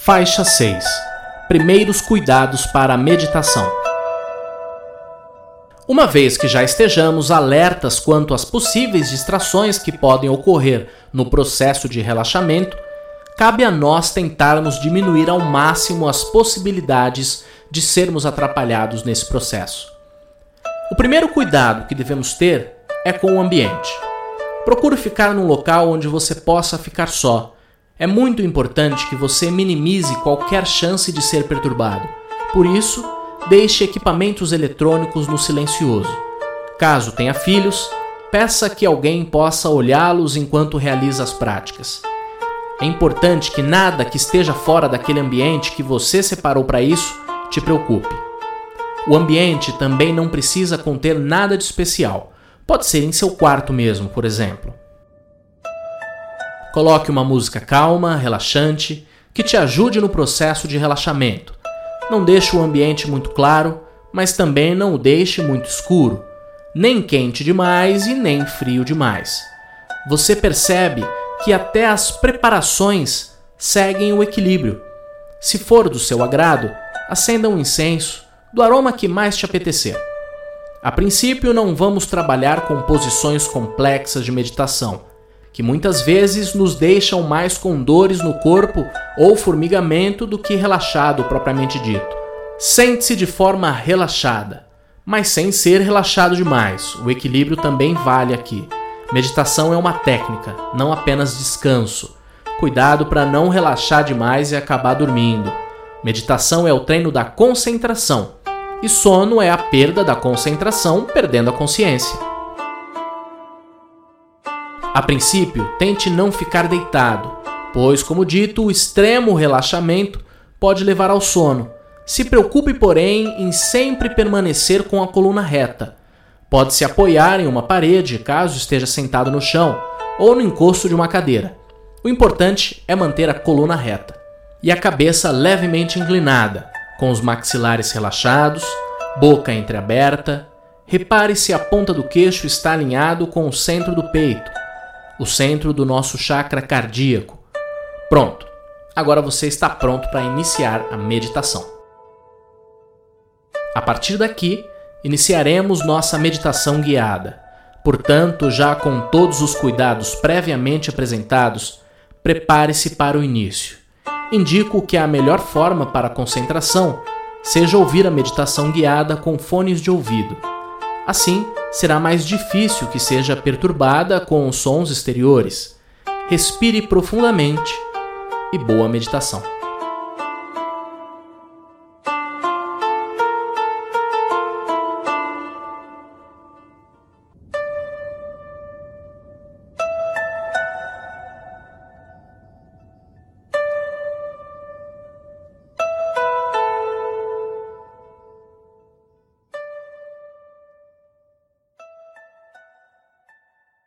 Faixa 6 Primeiros cuidados para a meditação. Uma vez que já estejamos alertas quanto às possíveis distrações que podem ocorrer no processo de relaxamento, cabe a nós tentarmos diminuir ao máximo as possibilidades de sermos atrapalhados nesse processo. O primeiro cuidado que devemos ter é com o ambiente. Procure ficar num local onde você possa ficar só é muito importante que você minimize qualquer chance de ser perturbado. Por isso, deixe equipamentos eletrônicos no silencioso. Caso tenha filhos, peça que alguém possa olhá-los enquanto realiza as práticas. É importante que nada que esteja fora daquele ambiente que você separou para isso te preocupe. O ambiente também não precisa conter nada de especial. Pode ser em seu quarto mesmo, por exemplo. Coloque uma música calma, relaxante, que te ajude no processo de relaxamento. Não deixe o ambiente muito claro, mas também não o deixe muito escuro, nem quente demais e nem frio demais. Você percebe que até as preparações seguem o equilíbrio. Se for do seu agrado, acenda um incenso do aroma que mais te apetecer. A princípio, não vamos trabalhar com posições complexas de meditação que muitas vezes nos deixam mais com dores no corpo ou formigamento do que relaxado propriamente dito. Sente-se de forma relaxada, mas sem ser relaxado demais. O equilíbrio também vale aqui. Meditação é uma técnica, não apenas descanso. Cuidado para não relaxar demais e acabar dormindo. Meditação é o treino da concentração, e sono é a perda da concentração, perdendo a consciência. A princípio, tente não ficar deitado, pois, como dito, o extremo relaxamento pode levar ao sono. Se preocupe, porém, em sempre permanecer com a coluna reta. Pode se apoiar em uma parede caso esteja sentado no chão ou no encosto de uma cadeira. O importante é manter a coluna reta e a cabeça levemente inclinada, com os maxilares relaxados, boca entreaberta. Repare se a ponta do queixo está alinhado com o centro do peito o centro do nosso chakra cardíaco. Pronto! Agora você está pronto para iniciar a meditação. A partir daqui, iniciaremos nossa meditação guiada. Portanto, já com todos os cuidados previamente apresentados, prepare-se para o início. Indico que a melhor forma para a concentração seja ouvir a meditação guiada com fones de ouvido. Assim, será mais difícil que seja perturbada com os sons exteriores. Respire profundamente e boa meditação.